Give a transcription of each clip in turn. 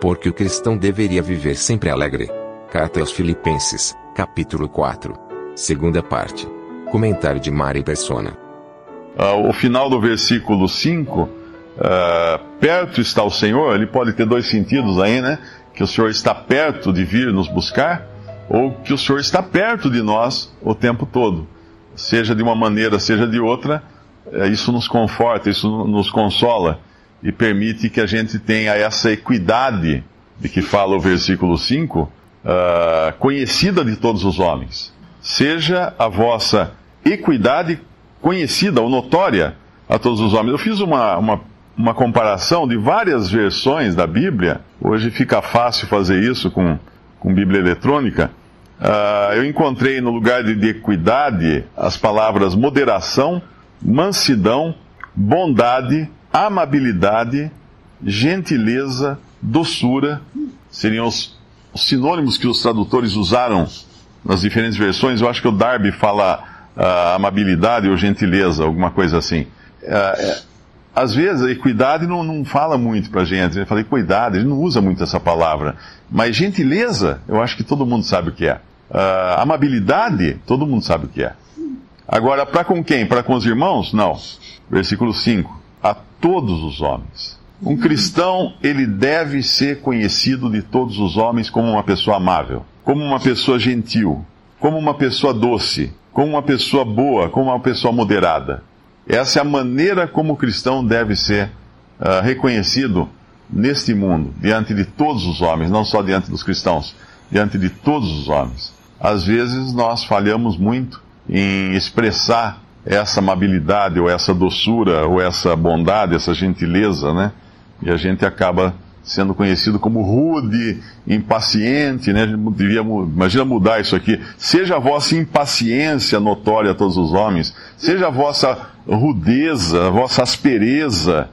porque o cristão deveria viver sempre alegre. Carta aos Filipenses, capítulo 4. Segunda parte. Comentário de Mari Persona. Uh, o final do versículo 5, uh, perto está o Senhor, ele pode ter dois sentidos aí, né? Que o Senhor está perto de vir nos buscar, ou que o Senhor está perto de nós o tempo todo. Seja de uma maneira, seja de outra, uh, isso nos conforta, isso nos consola e permite que a gente tenha essa equidade de que fala o versículo 5, uh, ah, conhecida de todos os homens. Seja a vossa equidade conhecida ou notória a todos os homens. Eu fiz uma, uma, uma comparação de várias versões da Bíblia. Hoje fica fácil fazer isso com, com Bíblia eletrônica. Uh, eu encontrei no lugar de, de equidade as palavras moderação, mansidão, bondade, amabilidade, gentileza, doçura, seriam os, os, sinônimos que os tradutores usaram nas diferentes versões. Eu acho que o Darby fala uh, amabilidade ou gentileza, alguma coisa assim. Uh, às vezes a equidade não, não fala muito pra gente. Ele fala equidade, ele não usa muito essa palavra. Mas gentileza, eu acho que todo mundo sabe o que é. Uh, amabilidade, todo mundo sabe o que é. Agora, para com quem? Para com os irmãos? Não. Versículo 5 a todos os homens. Um cristão, ele deve ser conhecido de todos os homens como uma pessoa amável, como uma pessoa gentil, como uma pessoa doce, como uma pessoa boa, como uma pessoa moderada. Essa é a maneira como o cristão deve ser uh, reconhecido neste mundo, diante de todos os homens, não só diante dos cristãos, diante de todos os homens. Às vezes nós falhamos muito em expressar essa amabilidade, ou essa doçura, ou essa bondade, essa gentileza, né? E a gente acaba sendo conhecido como rude, impaciente, né? Devia, imagina mudar isso aqui. Seja a vossa impaciência notória a todos os homens, seja a vossa rudeza, a vossa aspereza,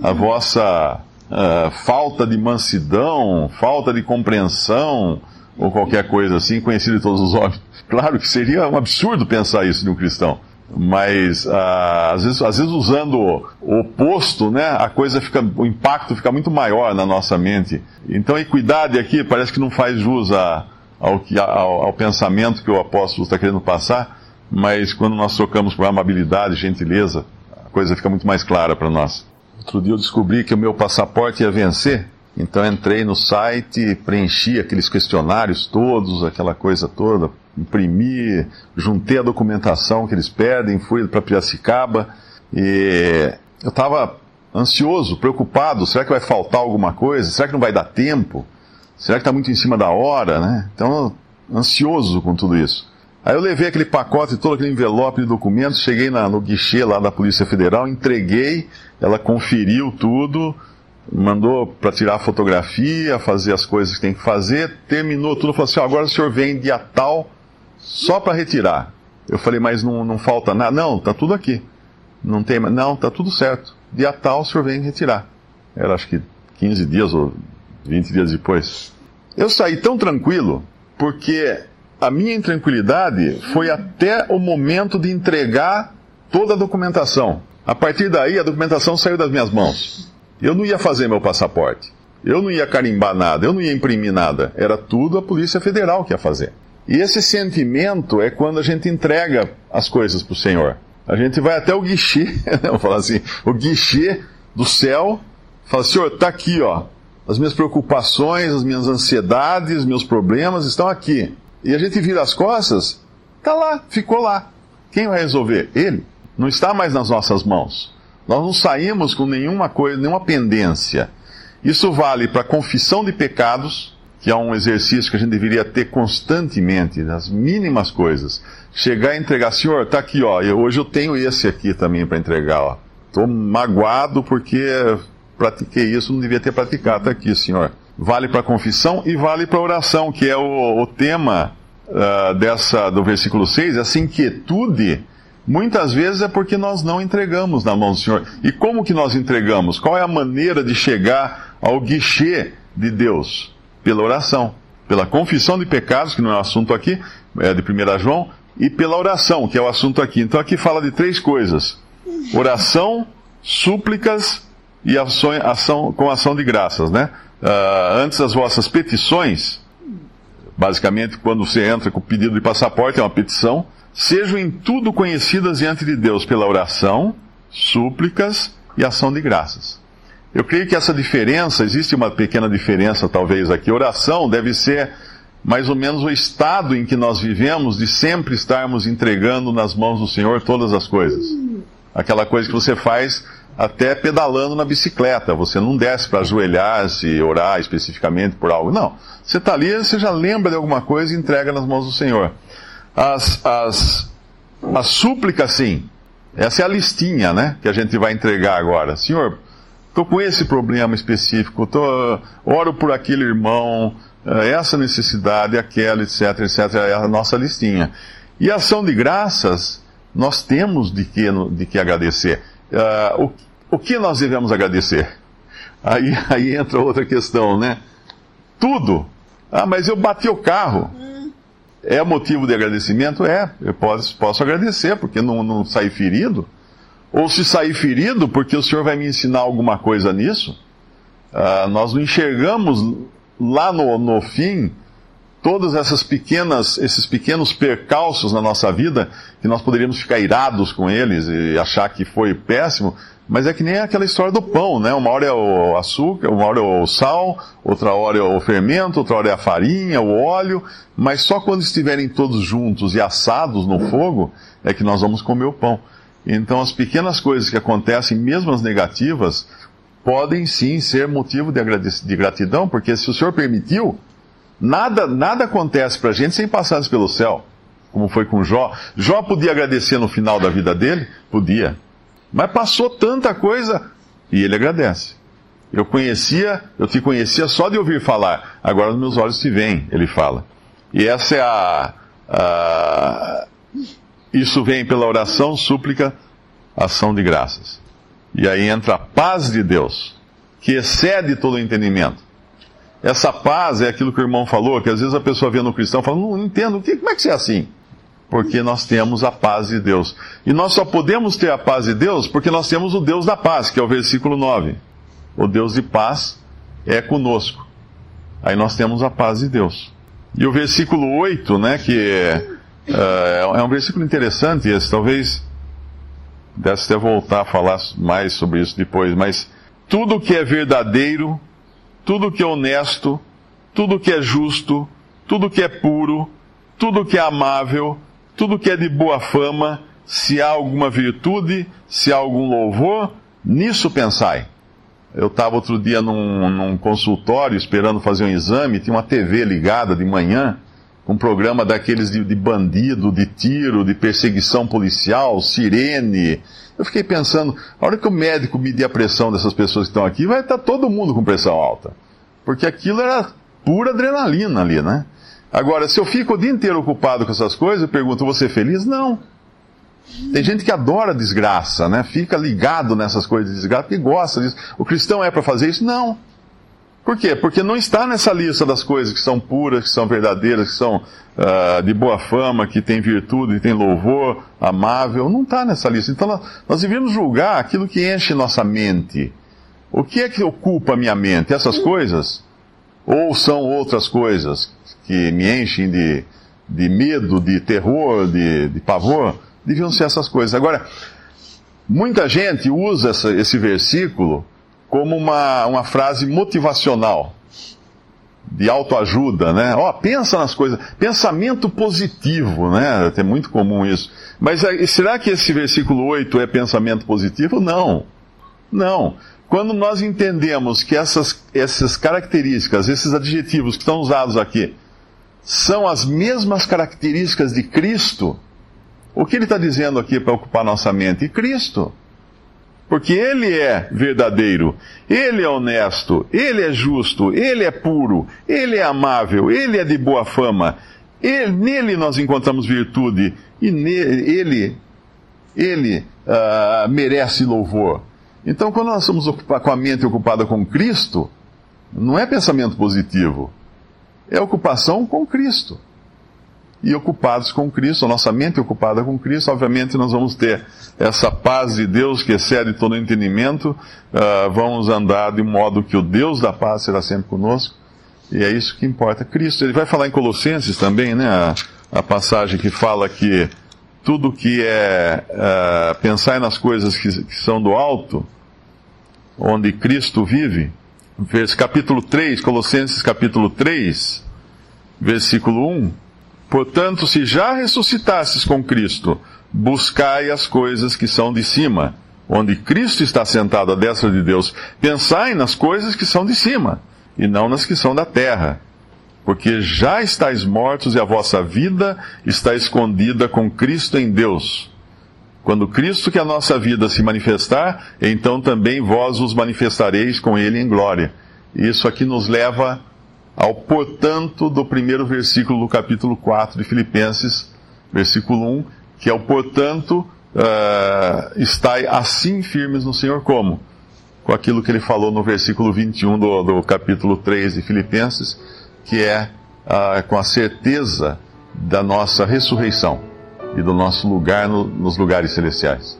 a vossa uh, falta de mansidão, falta de compreensão, ou qualquer coisa assim, conhecido de todos os homens. Claro que seria um absurdo pensar isso de um cristão mas ah, às, vezes, às vezes usando o oposto, né, a coisa fica, o impacto fica muito maior na nossa mente. Então, equidade aqui parece que não faz jus a, ao, ao, ao, pensamento que o apóstolo está querendo passar, mas quando nós trocamos por amabilidade, gentileza, a coisa fica muito mais clara para nós. Outro dia eu descobri que o meu passaporte ia vencer, então entrei no site, preenchi aqueles questionários todos, aquela coisa toda, imprimi, juntei a documentação que eles pedem, fui para Piracicaba e eu estava ansioso, preocupado, será que vai faltar alguma coisa? Será que não vai dar tempo? Será que está muito em cima da hora, né? Então, ansioso com tudo isso. Aí eu levei aquele pacote, todo aquele envelope de documentos, cheguei na, no guichê lá da Polícia Federal, entreguei, ela conferiu tudo, mandou para tirar a fotografia, fazer as coisas que tem que fazer, terminou tudo, falou assim, agora o senhor vem dia tal, só para retirar. Eu falei, mas não, não falta nada? Não, tá tudo aqui. Não tem, não, tá tudo certo. Dia tal o senhor vem retirar. Era acho que 15 dias ou 20 dias depois. Eu saí tão tranquilo porque a minha intranquilidade foi até o momento de entregar toda a documentação. A partir daí, a documentação saiu das minhas mãos. Eu não ia fazer meu passaporte. Eu não ia carimbar nada, eu não ia imprimir nada. Era tudo a Polícia Federal que ia fazer. E esse sentimento é quando a gente entrega as coisas para o Senhor. A gente vai até o guichê, vamos falar assim, o guichê do céu, fala, Senhor, está aqui, ó. As minhas preocupações, as minhas ansiedades, meus problemas estão aqui. E a gente vira as costas, está lá, ficou lá. Quem vai resolver? Ele. Não está mais nas nossas mãos. Nós não saímos com nenhuma coisa, nenhuma pendência. Isso vale para confissão de pecados, que é um exercício que a gente deveria ter constantemente, nas mínimas coisas. Chegar e entregar, senhor, tá aqui, ó, eu, hoje eu tenho esse aqui também para entregar, ó. Tô magoado porque pratiquei isso, não devia ter praticado, tá aqui, senhor. Vale para confissão e vale para oração, que é o, o tema uh, dessa do versículo 6, essa inquietude muitas vezes é porque nós não entregamos na mão do Senhor. E como que nós entregamos? Qual é a maneira de chegar ao guichê de Deus? Pela oração, pela confissão de pecados, que não é o assunto aqui, é de 1 João, e pela oração, que é o assunto aqui. Então aqui fala de três coisas: oração, súplicas e ação, ação com ação de graças, né? uh, antes as vossas petições, basicamente quando você entra com o pedido de passaporte, é uma petição, sejam em tudo conhecidas diante de Deus pela oração, súplicas e ação de graças. Eu creio que essa diferença, existe uma pequena diferença talvez aqui. Oração deve ser mais ou menos o estado em que nós vivemos de sempre estarmos entregando nas mãos do Senhor todas as coisas. Aquela coisa que você faz até pedalando na bicicleta. Você não desce para ajoelhar-se, orar especificamente por algo. Não. Você está ali, você já lembra de alguma coisa e entrega nas mãos do Senhor. As, as, as súplicas, sim. Essa é a listinha, né? Que a gente vai entregar agora. Senhor, estou com esse problema específico, tô, oro por aquele irmão, eh, essa necessidade, aquela, etc, etc, é a nossa listinha. E ação de graças, nós temos de que, de que agradecer. Uh, o, o que nós devemos agradecer? Aí, aí entra outra questão, né? Tudo. Ah, mas eu bati o carro. É motivo de agradecimento? É, eu posso, posso agradecer, porque não, não saí ferido. Ou se sair ferido, porque o Senhor vai me ensinar alguma coisa nisso. Uh, nós não enxergamos lá no, no fim todas essas pequenas, esses pequenos percalços na nossa vida, que nós poderíamos ficar irados com eles e achar que foi péssimo, mas é que nem aquela história do pão, né? Uma hora é o açúcar, uma hora é o sal, outra hora é o fermento, outra hora é a farinha, o óleo, mas só quando estiverem todos juntos e assados no fogo é que nós vamos comer o pão. Então as pequenas coisas que acontecem, mesmo as negativas, podem sim ser motivo de, gratidão, porque se o Senhor permitiu, nada, nada acontece para a gente sem passar pelo céu, como foi com Jó. Jó podia agradecer no final da vida dele? Podia. Mas passou tanta coisa e ele agradece. Eu conhecia, eu te conhecia só de ouvir falar, agora os meus olhos te veem, ele fala. E essa é a, a isso vem pela oração, súplica, ação de graças. E aí entra a paz de Deus, que excede todo o entendimento. Essa paz é aquilo que o irmão falou, que às vezes a pessoa vê no cristão e fala, não entendo, como é que você é assim? Porque nós temos a paz de Deus. E nós só podemos ter a paz de Deus porque nós temos o Deus da paz, que é o versículo 9. O Deus de paz é conosco. Aí nós temos a paz de Deus. E o versículo 8, né, que é, uh, é um versículo interessante esse, talvez Deve até voltar a falar mais sobre isso depois, mas tudo que é verdadeiro, tudo que é honesto, tudo que é justo, tudo que é puro, tudo que é amável, tudo que é de boa fama, se há alguma virtude, se há algum louvor, nisso pensai. Eu estava outro dia num, num, consultório esperando fazer um exame, tinha uma TV ligada de manhã, um programa daqueles de, de bandido, de tiro, de perseguição policial, sirene. Eu fiquei pensando, a hora que o médico medir a pressão dessas pessoas que estão aqui, vai estar todo mundo com pressão alta. Porque aquilo era pura adrenalina ali, né? Agora, se eu fico o dia inteiro ocupado com essas coisas, eu pergunto, você é feliz? Não. Tem gente que adora desgraça, né? Fica ligado nessas coisas de desgraça e gosta disso. O cristão é para fazer isso? Não. Por quê? Porque não está nessa lista das coisas que são puras, que são verdadeiras, que são uh, de boa fama, que tem virtude, que tem louvor, amável. Não está nessa lista. Então nós, nós devemos julgar aquilo que enche nossa mente. O que é que ocupa a minha mente? Essas coisas? Ou são outras coisas que me enchem de, de medo, de terror, de, de pavor? Deviam ser essas coisas. Agora, muita gente usa essa, esse versículo como uma, uma frase motivacional, de autoajuda, né? Ó, oh, pensa nas coisas, pensamento positivo, né? É muito comum isso. Mas será que esse versículo 8 é pensamento positivo? Não. Não. Quando nós entendemos que essas, essas características, esses adjetivos que estão usados aqui, são as mesmas características de Cristo, o que ele está dizendo aqui para ocupar nossa mente? Cristo. Porque ele é verdadeiro, ele é honesto, ele é justo, ele é puro, ele é amável, ele é de boa fama. Ele, nele nós encontramos virtude e nele, ele, ele uh, merece louvor. Então, quando nós somos com a mente ocupada com Cristo, não é pensamento positivo, é ocupação com Cristo. E ocupados com Cristo, a nossa mente ocupada com Cristo, obviamente nós vamos ter essa paz de Deus que excede todo entendimento, uh, vamos andar de modo que o Deus da paz será sempre conosco, e é isso que importa. Cristo, ele vai falar em Colossenses também, né, a, a passagem que fala que tudo que é uh, pensar nas coisas que, que são do alto, onde Cristo vive, capítulo 3, Colossenses capítulo 3, versículo 1, Portanto, se já ressuscitasses com Cristo, buscai as coisas que são de cima, onde Cristo está sentado à destra de Deus. Pensai nas coisas que são de cima, e não nas que são da terra. Porque já estáis mortos e a vossa vida está escondida com Cristo em Deus. Quando Cristo, que é a nossa vida, se manifestar, então também vós os manifestareis com Ele em glória. Isso aqui nos leva ao portanto do primeiro versículo do capítulo 4 de Filipenses, versículo 1, que é o portanto, uh, estai assim firmes no Senhor como? Com aquilo que ele falou no versículo 21 do, do capítulo 3 de Filipenses, que é uh, com a certeza da nossa ressurreição e do nosso lugar no, nos lugares celestiais.